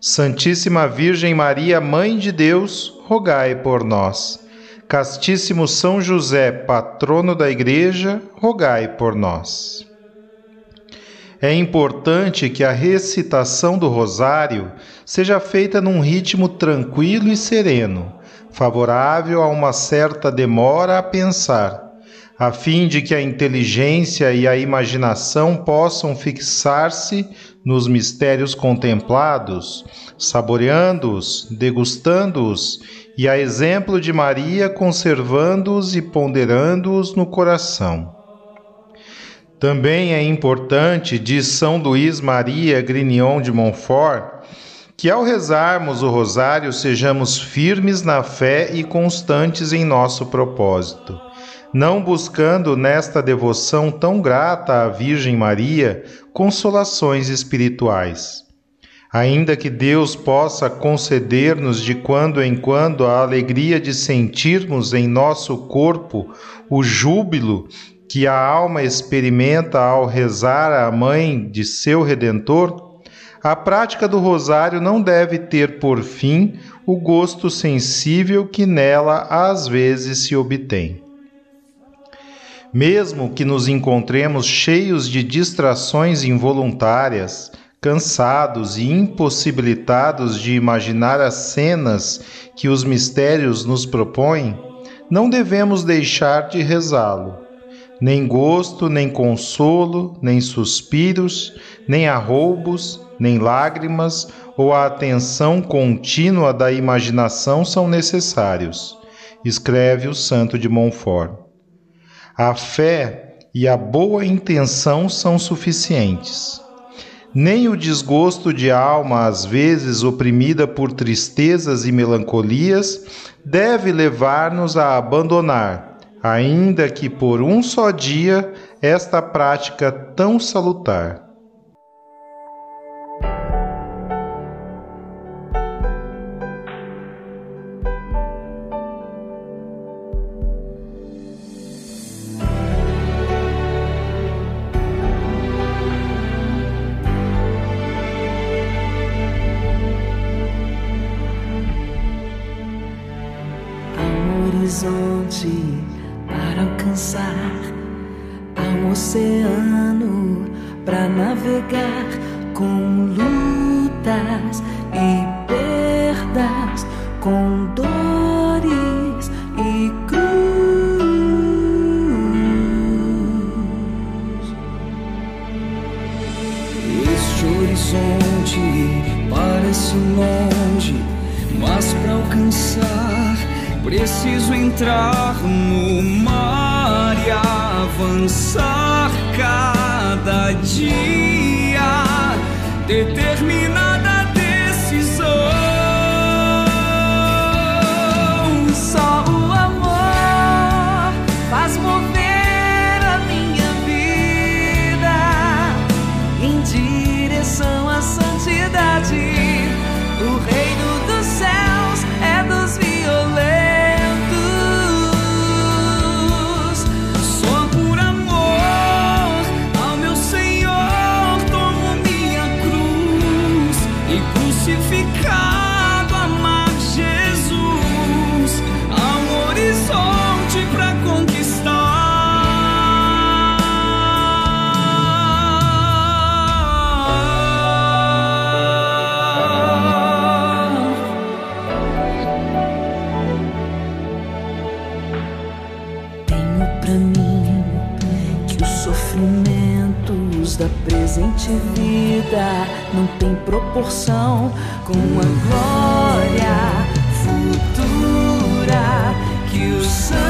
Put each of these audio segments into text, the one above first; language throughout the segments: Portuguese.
Santíssima Virgem Maria, Mãe de Deus, rogai por nós. Castíssimo São José, patrono da Igreja, rogai por nós. É importante que a recitação do Rosário seja feita num ritmo tranquilo e sereno, favorável a uma certa demora a pensar, a fim de que a inteligência e a imaginação possam fixar-se nos mistérios contemplados, saboreando-os, degustando-os e, a exemplo de Maria, conservando-os e ponderando-os no coração. Também é importante, diz São Luís Maria Grignon de Montfort, que ao rezarmos o rosário sejamos firmes na fé e constantes em nosso propósito não buscando nesta devoção tão grata à Virgem Maria consolações espirituais. Ainda que Deus possa conceder-nos de quando em quando a alegria de sentirmos em nosso corpo o júbilo que a alma experimenta ao rezar à Mãe de seu Redentor, a prática do rosário não deve ter por fim o gosto sensível que nela às vezes se obtém. Mesmo que nos encontremos cheios de distrações involuntárias, cansados e impossibilitados de imaginar as cenas que os mistérios nos propõem, não devemos deixar de rezá-lo. Nem gosto, nem consolo, nem suspiros, nem arroubos, nem lágrimas ou a atenção contínua da imaginação são necessários, escreve o Santo de Montfort. A fé e a boa intenção são suficientes. Nem o desgosto de alma, às vezes oprimida por tristezas e melancolias, deve levar-nos a abandonar, ainda que por um só dia, esta prática tão salutar. Lutas e perdas, com dores e cruz. Este horizonte parece longe, mas para alcançar Preciso entrar no mar e avançar cada dia, determinada não tem proporção com a glória futura que os santos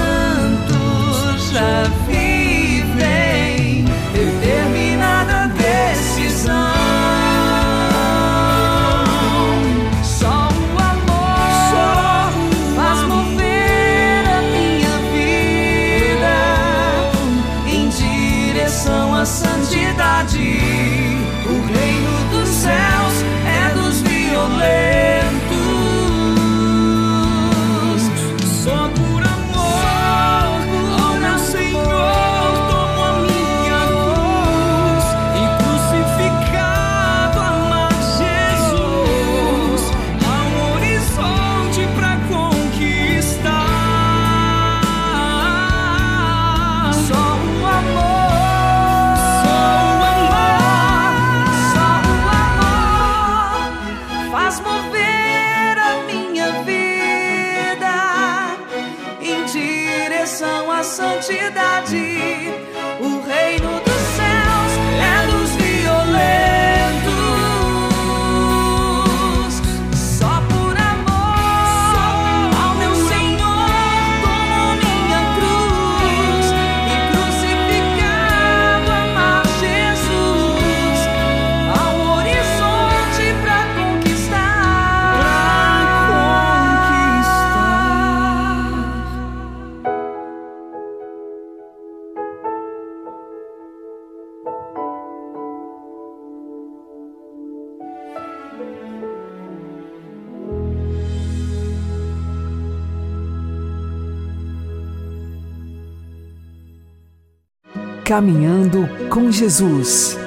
Caminhando com Jesus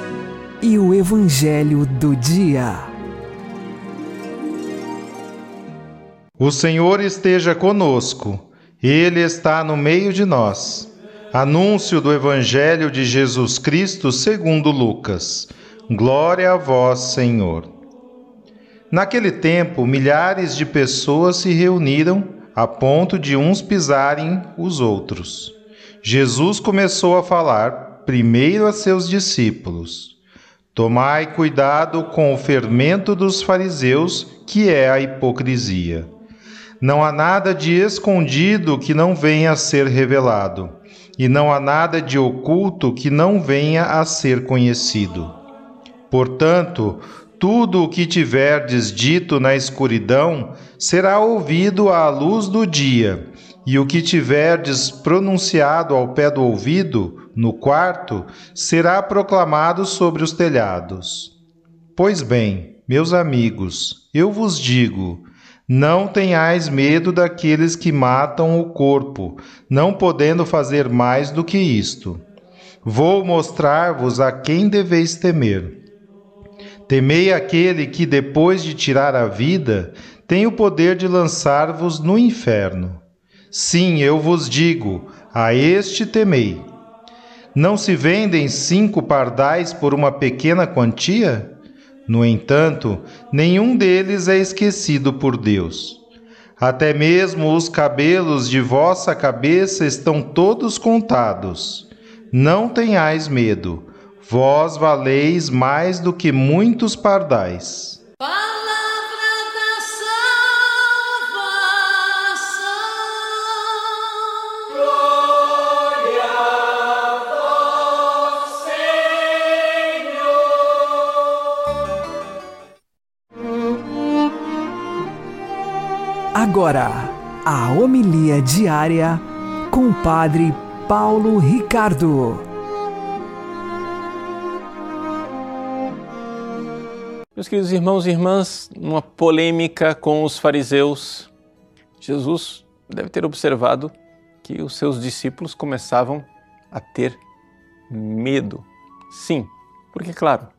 e o Evangelho do Dia. O Senhor esteja conosco, Ele está no meio de nós. Anúncio do Evangelho de Jesus Cristo segundo Lucas. Glória a vós, Senhor. Naquele tempo, milhares de pessoas se reuniram a ponto de uns pisarem os outros. Jesus começou a falar primeiro a seus discípulos: Tomai cuidado com o fermento dos fariseus, que é a hipocrisia. Não há nada de escondido que não venha a ser revelado, e não há nada de oculto que não venha a ser conhecido. Portanto, tudo o que tiverdes dito na escuridão será ouvido à luz do dia, e o que tiverdes pronunciado ao pé do ouvido, no quarto, será proclamado sobre os telhados. Pois bem, meus amigos, eu vos digo: não tenhais medo daqueles que matam o corpo, não podendo fazer mais do que isto. Vou mostrar-vos a quem deveis temer. Temei aquele que, depois de tirar a vida, tem o poder de lançar-vos no inferno. Sim, eu vos digo, a este temei. Não se vendem cinco pardais por uma pequena quantia? No entanto, nenhum deles é esquecido por Deus. Até mesmo os cabelos de vossa cabeça estão todos contados. Não tenhais medo, vós valeis mais do que muitos pardais. Agora, a homilia diária com o Padre Paulo Ricardo. Meus queridos irmãos e irmãs, numa polêmica com os fariseus, Jesus deve ter observado que os seus discípulos começavam a ter medo. Sim, porque, claro,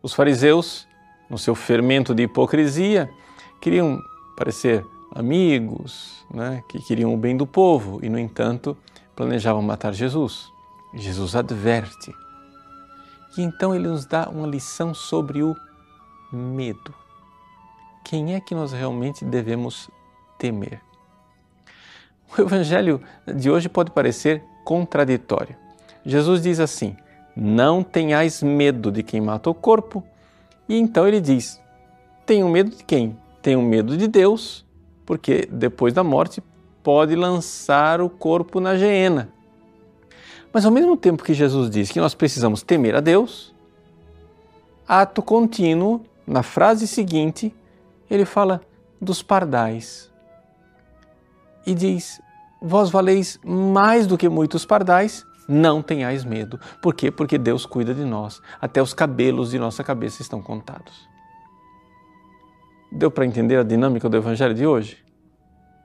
os fariseus, no seu fermento de hipocrisia, queriam parecer amigos, né, que queriam o bem do povo e, no entanto, planejavam matar Jesus. Jesus adverte. E então ele nos dá uma lição sobre o medo. Quem é que nós realmente devemos temer? O evangelho de hoje pode parecer contraditório. Jesus diz assim: Não tenhais medo de quem mata o corpo. E então ele diz: Tenho medo de quem? Tenho medo de Deus, porque depois da morte pode lançar o corpo na geena. Mas ao mesmo tempo que Jesus diz que nós precisamos temer a Deus, ato contínuo, na frase seguinte, ele fala dos pardais e diz: Vós valeis mais do que muitos pardais, não tenhais medo. Por quê? Porque Deus cuida de nós. Até os cabelos de nossa cabeça estão contados. Deu para entender a dinâmica do evangelho de hoje?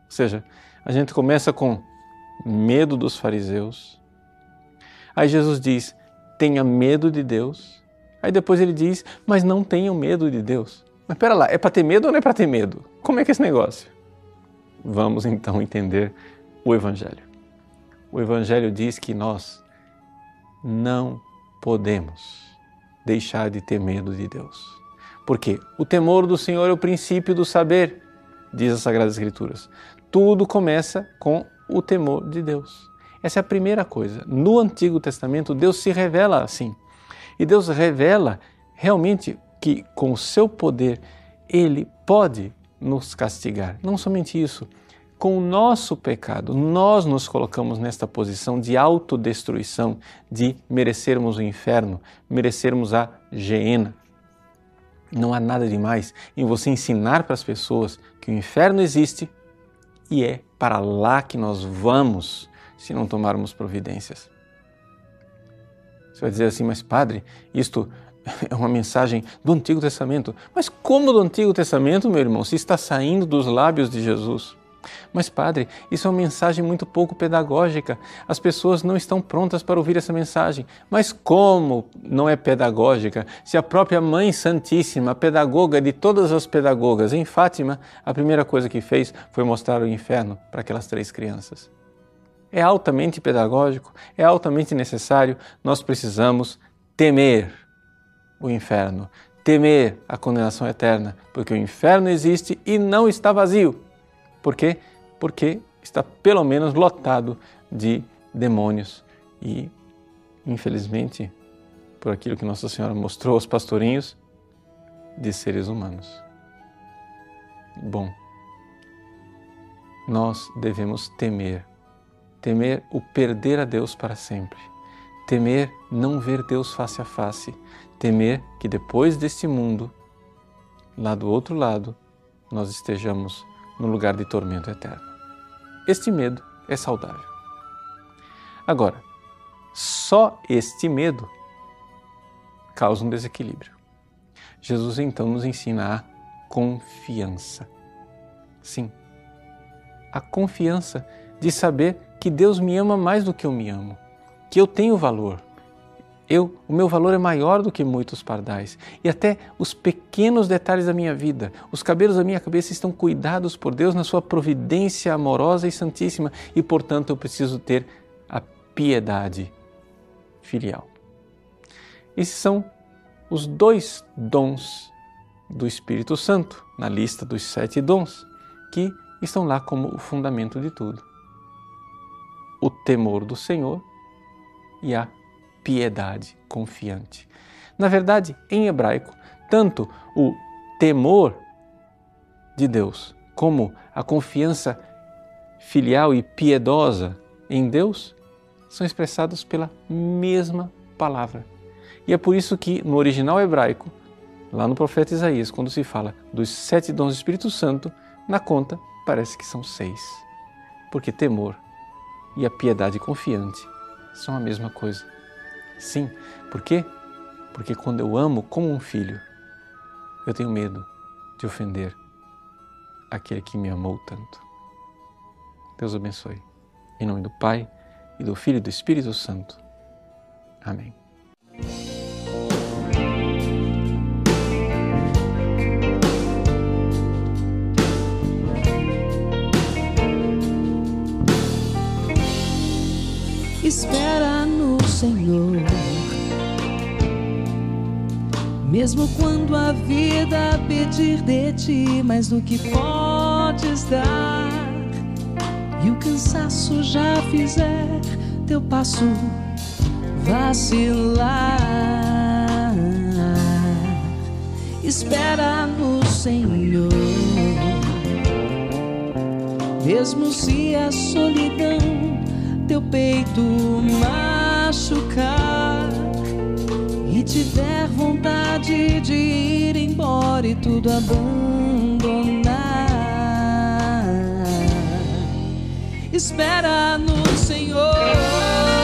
Ou seja, a gente começa com medo dos fariseus. Aí Jesus diz: tenha medo de Deus. Aí depois ele diz: mas não tenham medo de Deus. Mas espera lá, é para ter medo ou não é para ter medo? Como é que é esse negócio? Vamos então entender o Evangelho. O Evangelho diz que nós não podemos deixar de ter medo de Deus. Porque o temor do Senhor é o princípio do saber, diz as Sagradas Escrituras. Tudo começa com o temor de Deus. Essa é a primeira coisa. No Antigo Testamento, Deus se revela assim. E Deus revela realmente que, com o seu poder, Ele pode nos castigar. Não somente isso, com o nosso pecado, nós nos colocamos nesta posição de autodestruição, de merecermos o inferno, merecermos a geena. Não há nada demais em você ensinar para as pessoas que o inferno existe e é para lá que nós vamos se não tomarmos providências. Você vai dizer assim, mas padre, isto é uma mensagem do Antigo Testamento. Mas como do Antigo Testamento, meu irmão, se está saindo dos lábios de Jesus? Mas, padre, isso é uma mensagem muito pouco pedagógica. As pessoas não estão prontas para ouvir essa mensagem. Mas como não é pedagógica? Se a própria Mãe Santíssima, pedagoga de todas as pedagogas em Fátima, a primeira coisa que fez foi mostrar o inferno para aquelas três crianças. É altamente pedagógico, é altamente necessário. Nós precisamos temer o inferno, temer a condenação eterna, porque o inferno existe e não está vazio. Por quê? Porque está pelo menos lotado de demônios e, infelizmente, por aquilo que Nossa Senhora mostrou aos pastorinhos, de seres humanos. Bom, nós devemos temer, temer o perder a Deus para sempre, temer não ver Deus face a face, temer que depois deste mundo, lá do outro lado, nós estejamos no lugar de tormento eterno. Este medo é saudável. Agora, só este medo causa um desequilíbrio. Jesus então nos ensina a confiança. Sim, a confiança de saber que Deus me ama mais do que eu me amo, que eu tenho valor, eu, o meu valor é maior do que muitos pardais. E até os pequenos detalhes da minha vida, os cabelos da minha cabeça estão cuidados por Deus na sua providência amorosa e santíssima, e portanto eu preciso ter a piedade filial. Esses são os dois dons do Espírito Santo na lista dos sete dons, que estão lá como o fundamento de tudo: o temor do Senhor e a piedade confiante. Na verdade, em hebraico, tanto o temor de Deus como a confiança filial e piedosa em Deus são expressados pela mesma palavra. E é por isso que no original hebraico, lá no profeta Isaías, quando se fala dos sete dons do Espírito Santo, na conta parece que são seis. Porque temor e a piedade confiante são a mesma coisa. Sim, por quê? Porque quando eu amo como um filho, eu tenho medo de ofender aquele que me amou tanto. Deus abençoe. Em nome do Pai, e do Filho e do Espírito Santo. Amém. espera no Senhor. Mesmo quando a vida pedir de ti mais do que podes dar, e o cansaço já fizer teu passo vacilar. Espera no Senhor, mesmo se a solidão teu peito machucar tiver vontade de ir embora e tudo abandonar. Espera no Senhor.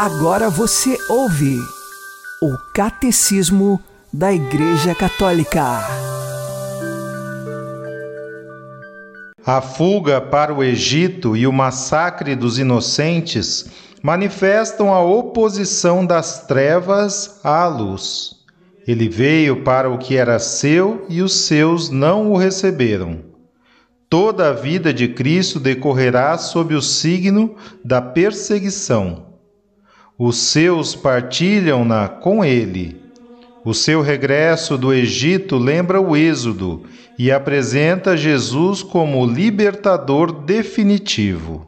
Agora você ouve o Catecismo da Igreja Católica. A fuga para o Egito e o massacre dos inocentes manifestam a oposição das trevas à luz. Ele veio para o que era seu e os seus não o receberam. Toda a vida de Cristo decorrerá sob o signo da perseguição. Os seus partilham-na com ele. O seu regresso do Egito lembra o Êxodo e apresenta Jesus como libertador definitivo.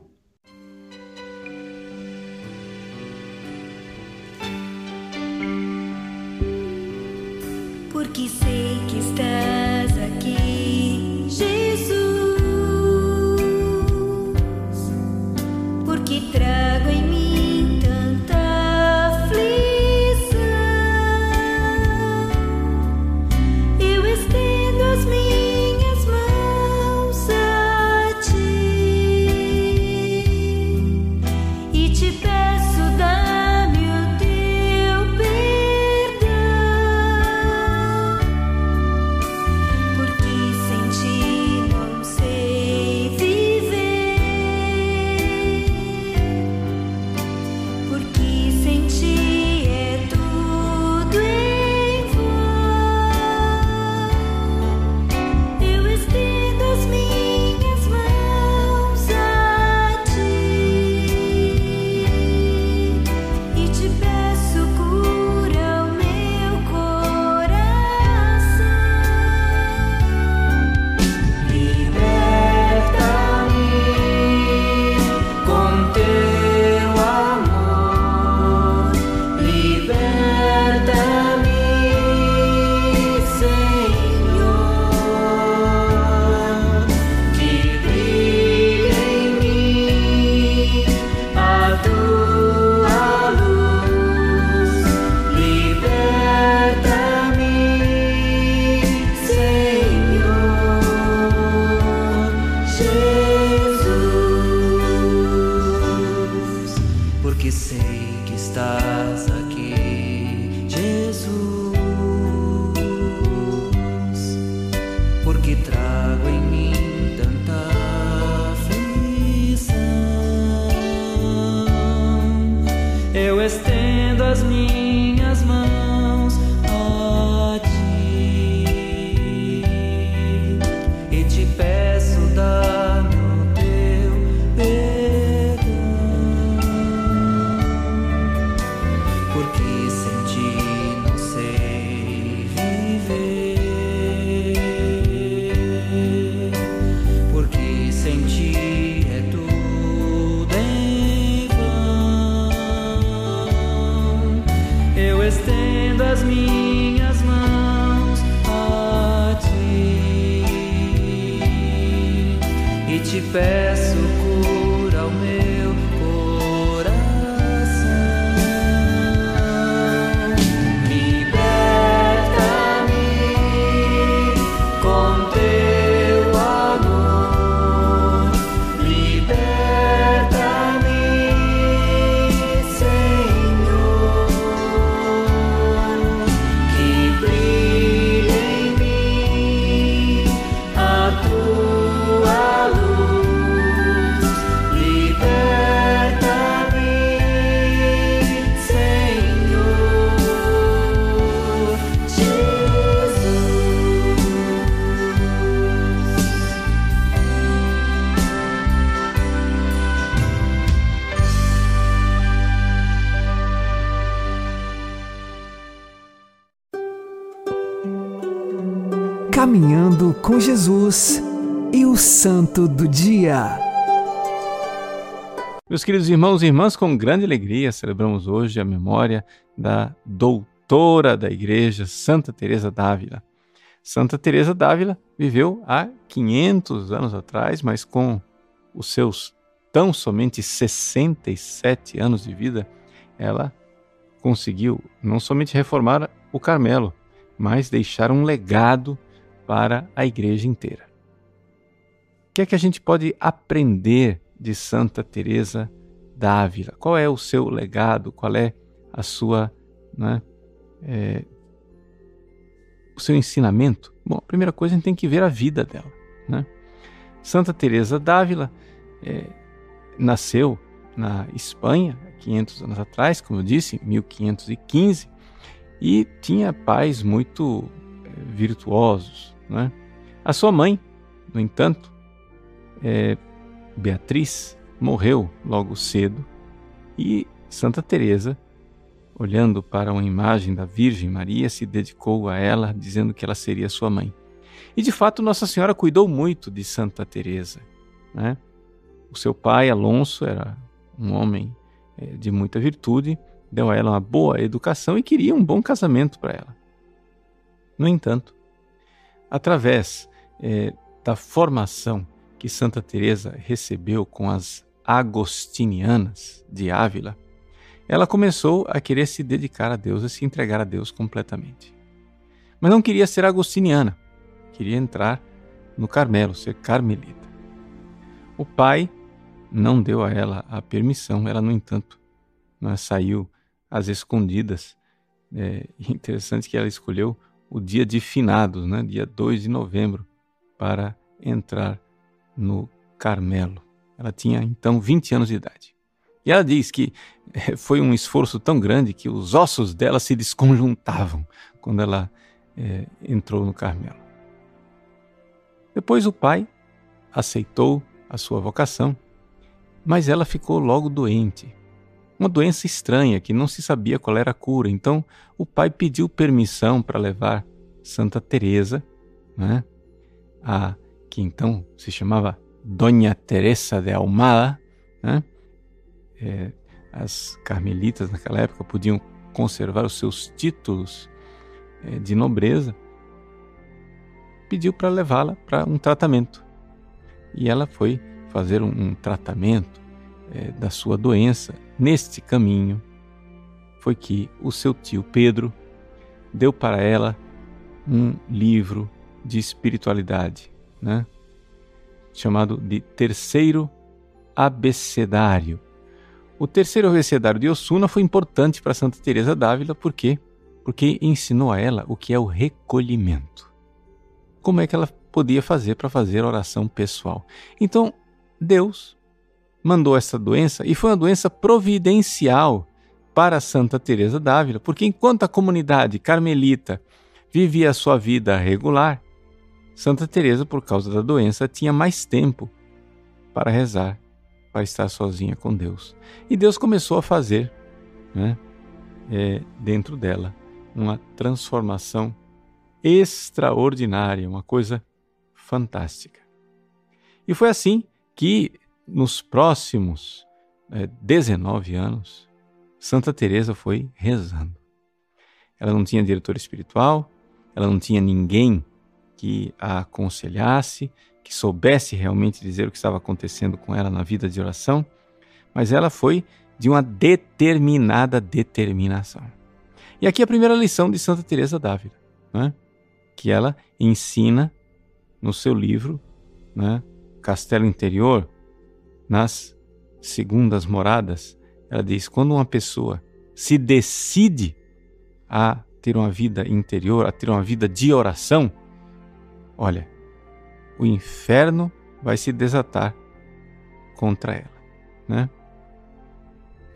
E o Santo do Dia. Meus queridos irmãos e irmãs, com grande alegria celebramos hoje a memória da doutora da Igreja, Santa Teresa d'Ávila. Santa Teresa d'Ávila viveu há 500 anos atrás, mas com os seus tão somente 67 anos de vida, ela conseguiu não somente reformar o Carmelo, mas deixar um legado para a igreja inteira. O que é que a gente pode aprender de Santa Teresa d'Ávila? Qual é o seu legado? Qual é a sua, né, é, o seu ensinamento? Bom, a primeira coisa a gente tem que ver a vida dela. Né? Santa Teresa d'Ávila é, nasceu na Espanha, 500 anos atrás, como eu disse, em 1515, e tinha pais muito é, virtuosos. Né? A sua mãe, no entanto, é, Beatriz, morreu logo cedo e Santa Teresa, olhando para uma imagem da Virgem Maria, se dedicou a ela, dizendo que ela seria sua mãe. E de fato Nossa Senhora cuidou muito de Santa Teresa. Né? O seu pai Alonso era um homem é, de muita virtude, deu a ela uma boa educação e queria um bom casamento para ela. No entanto, através é, da formação que Santa Teresa recebeu com as agostinianas de Ávila, ela começou a querer se dedicar a Deus, a se entregar a Deus completamente. Mas não queria ser agostiniana, queria entrar no Carmelo, ser carmelita. O pai não deu a ela a permissão, ela, no entanto, né, saiu às escondidas. É interessante que ela escolheu o dia de finados, né, dia 2 de novembro, para entrar no Carmelo. Ela tinha então 20 anos de idade. E ela diz que eh, foi um esforço tão grande que os ossos dela se desconjuntavam quando ela é, entrou no Carmelo. Depois o pai aceitou a sua vocação, mas ela ficou logo doente. Uma doença estranha que não se sabia qual era a cura. Então o pai pediu permissão para levar Santa Teresa, né, a que então se chamava Dona Teresa de Almada, né? É, as carmelitas naquela época podiam conservar os seus títulos é, de nobreza, pediu para levá-la para um tratamento. E ela foi fazer um, um tratamento é, da sua doença. Neste caminho, foi que o seu tio Pedro deu para ela um livro de espiritualidade, né? chamado de Terceiro Abecedário. O Terceiro Abecedário de Osuna foi importante para Santa Teresa d'Ávila, por quê? Porque ensinou a ela o que é o recolhimento. Como é que ela podia fazer para fazer oração pessoal? Então, Deus mandou essa doença e foi uma doença providencial para Santa Teresa d'Ávila, porque enquanto a comunidade carmelita vivia a sua vida regular, Santa Teresa, por causa da doença, tinha mais tempo para rezar, para estar sozinha com Deus. E Deus começou a fazer, né, é, dentro dela, uma transformação extraordinária, uma coisa fantástica. E foi assim que, nos próximos é, 19 anos, Santa Teresa foi rezando. Ela não tinha diretor espiritual, ela não tinha ninguém que a aconselhasse, que soubesse realmente dizer o que estava acontecendo com ela na vida de oração, mas ela foi de uma determinada determinação. E aqui a primeira lição de Santa Teresa d'Ávila, né? que ela ensina no seu livro, né? Castelo Interior, nas segundas moradas, ela diz: quando uma pessoa se decide a ter uma vida interior, a ter uma vida de oração, olha, o inferno vai se desatar contra ela, né?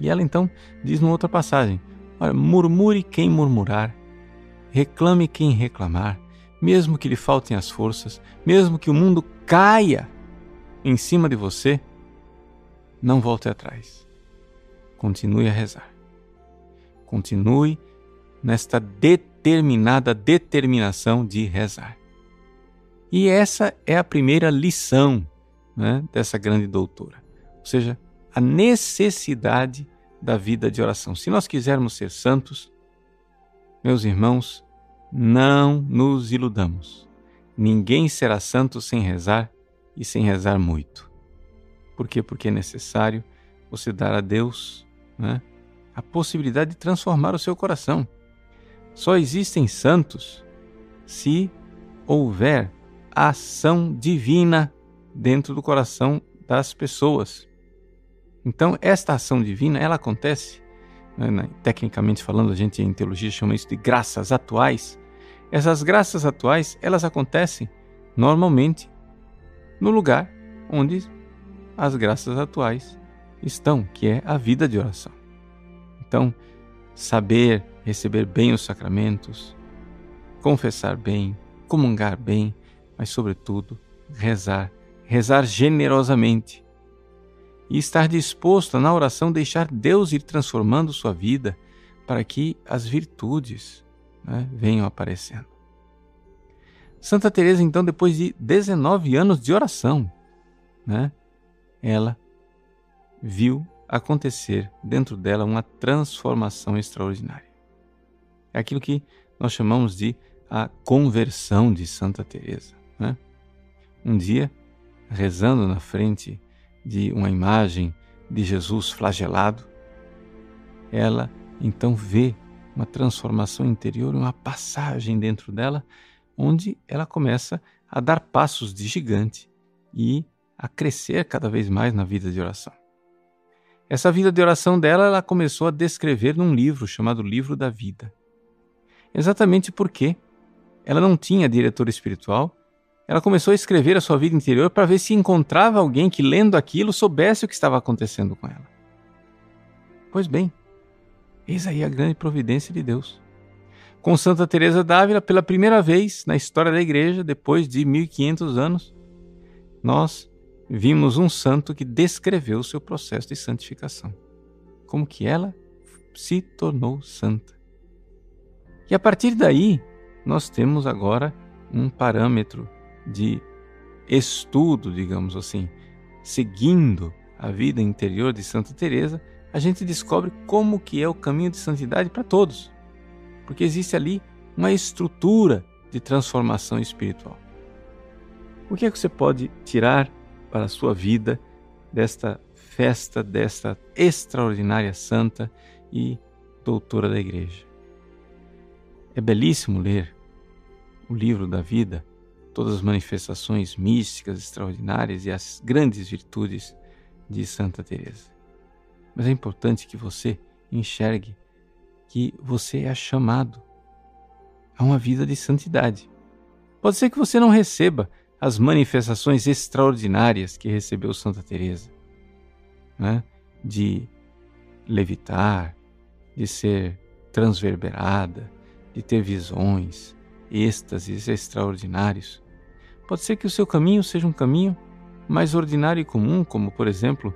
E ela então diz numa outra passagem: olha, murmure quem murmurar, reclame quem reclamar, mesmo que lhe faltem as forças, mesmo que o mundo caia em cima de você, não volte atrás. Continue a rezar. Continue nesta determinada determinação de rezar. E essa é a primeira lição né, dessa grande doutora. Ou seja, a necessidade da vida de oração. Se nós quisermos ser santos, meus irmãos, não nos iludamos. Ninguém será santo sem rezar e sem rezar muito. Por quê? Porque é necessário você dar a Deus né, a possibilidade de transformar o seu coração. Só existem santos se houver ação divina dentro do coração das pessoas. Então, esta ação divina, ela acontece, né, tecnicamente falando, a gente em teologia chama isso de graças atuais, essas graças atuais, elas acontecem normalmente no lugar onde as graças atuais estão, que é a vida de oração. Então, saber receber bem os sacramentos, confessar bem, comungar bem, mas sobretudo rezar, rezar generosamente e estar disposto a, na oração deixar Deus ir transformando sua vida para que as virtudes né, venham aparecendo. Santa Teresa, então, depois de 19 anos de oração, né, ela viu acontecer dentro dela uma transformação extraordinária. É aquilo que nós chamamos de a conversão de Santa Teresa. Né? Um dia, rezando na frente de uma imagem de Jesus flagelado, ela então vê uma transformação interior, uma passagem dentro dela, onde ela começa a dar passos de gigante e a crescer cada vez mais na vida de oração. Essa vida de oração dela, ela começou a descrever num livro chamado Livro da Vida. Exatamente porque ela não tinha diretor espiritual, ela começou a escrever a sua vida interior para ver se encontrava alguém que, lendo aquilo, soubesse o que estava acontecendo com ela. Pois bem, Eis aí a grande providência de Deus. Com Santa Teresa d'Ávila, pela primeira vez na história da igreja, depois de 1500 anos, nós vimos um santo que descreveu o seu processo de santificação. Como que ela se tornou santa. E a partir daí, nós temos agora um parâmetro de estudo, digamos assim, seguindo a vida interior de Santa Teresa, a gente descobre como que é o caminho de santidade para todos. Porque existe ali uma estrutura de transformação espiritual. O que é que você pode tirar para a sua vida desta festa, desta extraordinária santa e doutora da igreja? É belíssimo ler o livro da vida, todas as manifestações místicas extraordinárias e as grandes virtudes de Santa Teresa. Mas é importante que você enxergue que você é chamado a uma vida de santidade. Pode ser que você não receba as manifestações extraordinárias que recebeu Santa Teresa, né? de levitar, de ser transverberada, de ter visões, êxtases extraordinários. Pode ser que o seu caminho seja um caminho mais ordinário e comum, como por exemplo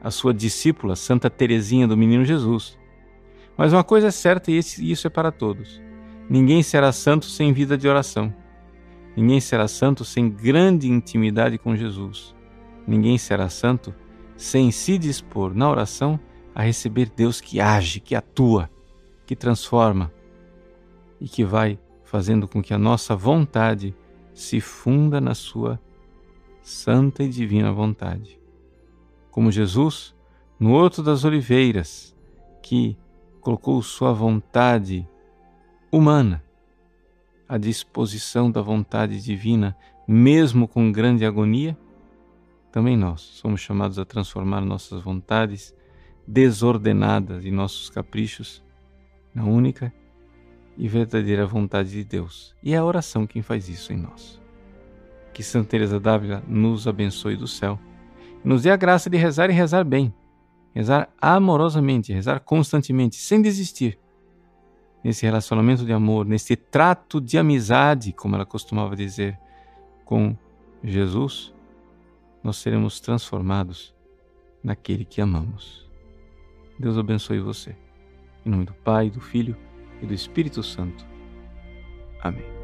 a sua discípula Santa Teresinha do Menino Jesus. Mas uma coisa é certa e isso é para todos: ninguém será santo sem vida de oração. Ninguém será santo sem grande intimidade com Jesus. Ninguém será santo sem se dispor na oração a receber Deus que age, que atua, que transforma. e que vai fazendo com que a nossa vontade se funda na Sua santa e divina vontade. Como Jesus, no Horto das Oliveiras, que colocou Sua vontade humana à disposição da vontade divina, mesmo com grande agonia, também nós somos chamados a transformar nossas vontades desordenadas e nossos caprichos na única e verdadeira vontade de Deus. E é a oração quem faz isso em nós. Que Santa Teresa d'Ávila nos abençoe do céu, nos dê a graça de rezar e rezar bem, rezar amorosamente, rezar constantemente, sem desistir. Nesse relacionamento de amor, nesse trato de amizade, como ela costumava dizer, com Jesus, nós seremos transformados naquele que amamos. Deus abençoe você. Em nome do Pai, do Filho e do Espírito Santo. Amém.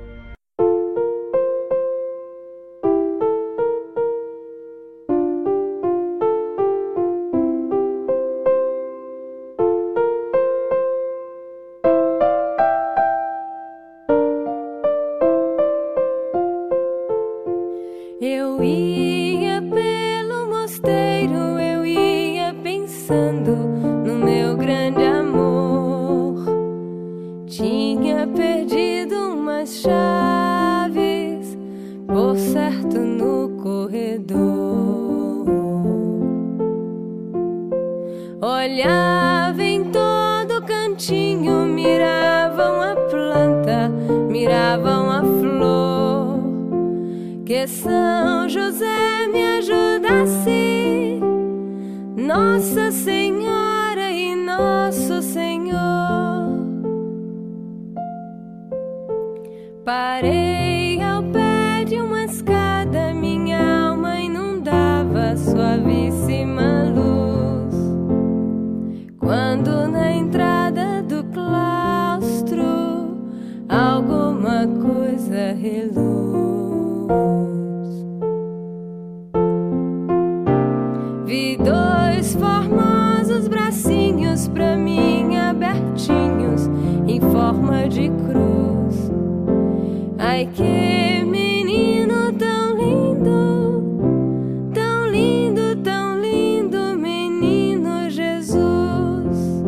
Ai que menino tão lindo, tão lindo, tão lindo, menino Jesus.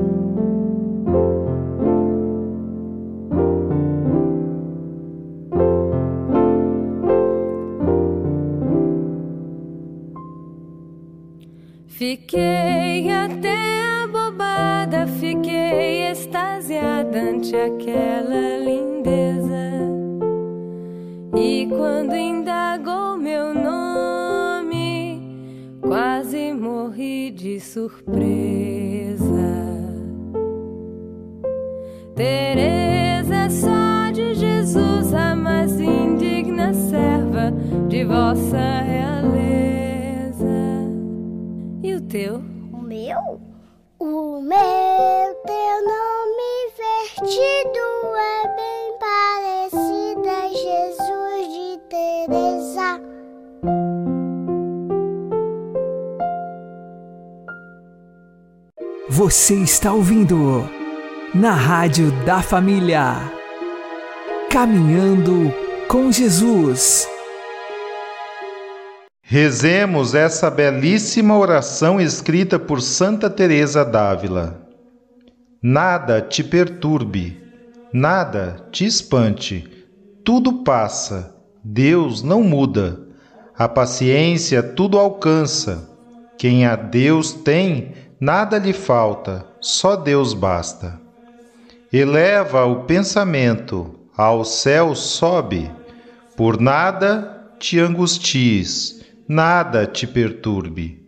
Fiquei até abobada, fiquei extasiada ante aquela quando indagou meu nome, quase morri de surpresa. Teresa, só de Jesus, a mais indigna serva de vossa realeza. E o teu? O meu? O meu teu nome vertido é bem parecido a Jesus Teresa. Você está ouvindo na Rádio da Família. Caminhando com Jesus. Rezemos essa belíssima oração escrita por Santa Teresa d'Ávila. Nada te perturbe, nada te espante. Tudo passa, Deus não muda. A paciência tudo alcança. Quem a Deus tem, nada lhe falta, só Deus basta. Eleva o pensamento, ao céu sobe. Por nada te angusties, nada te perturbe.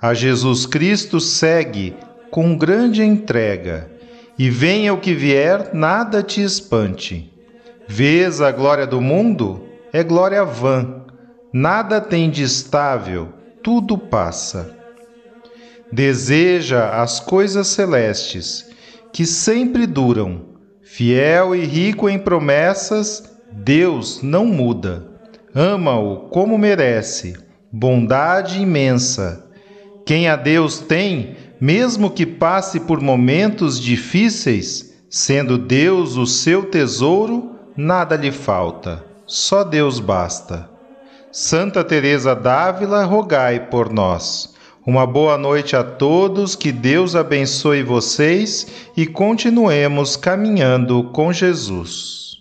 A Jesus Cristo segue com grande entrega, e venha o que vier, nada te espante. Vês a glória do mundo? É glória vã. Nada tem de estável, tudo passa. Deseja as coisas celestes, que sempre duram. Fiel e rico em promessas, Deus não muda. Ama-o como merece, bondade imensa. Quem a Deus tem, mesmo que passe por momentos difíceis, Sendo Deus o seu tesouro, nada lhe falta, só Deus basta. Santa Teresa d'Ávila, rogai por nós. Uma boa noite a todos, que Deus abençoe vocês e continuemos caminhando com Jesus.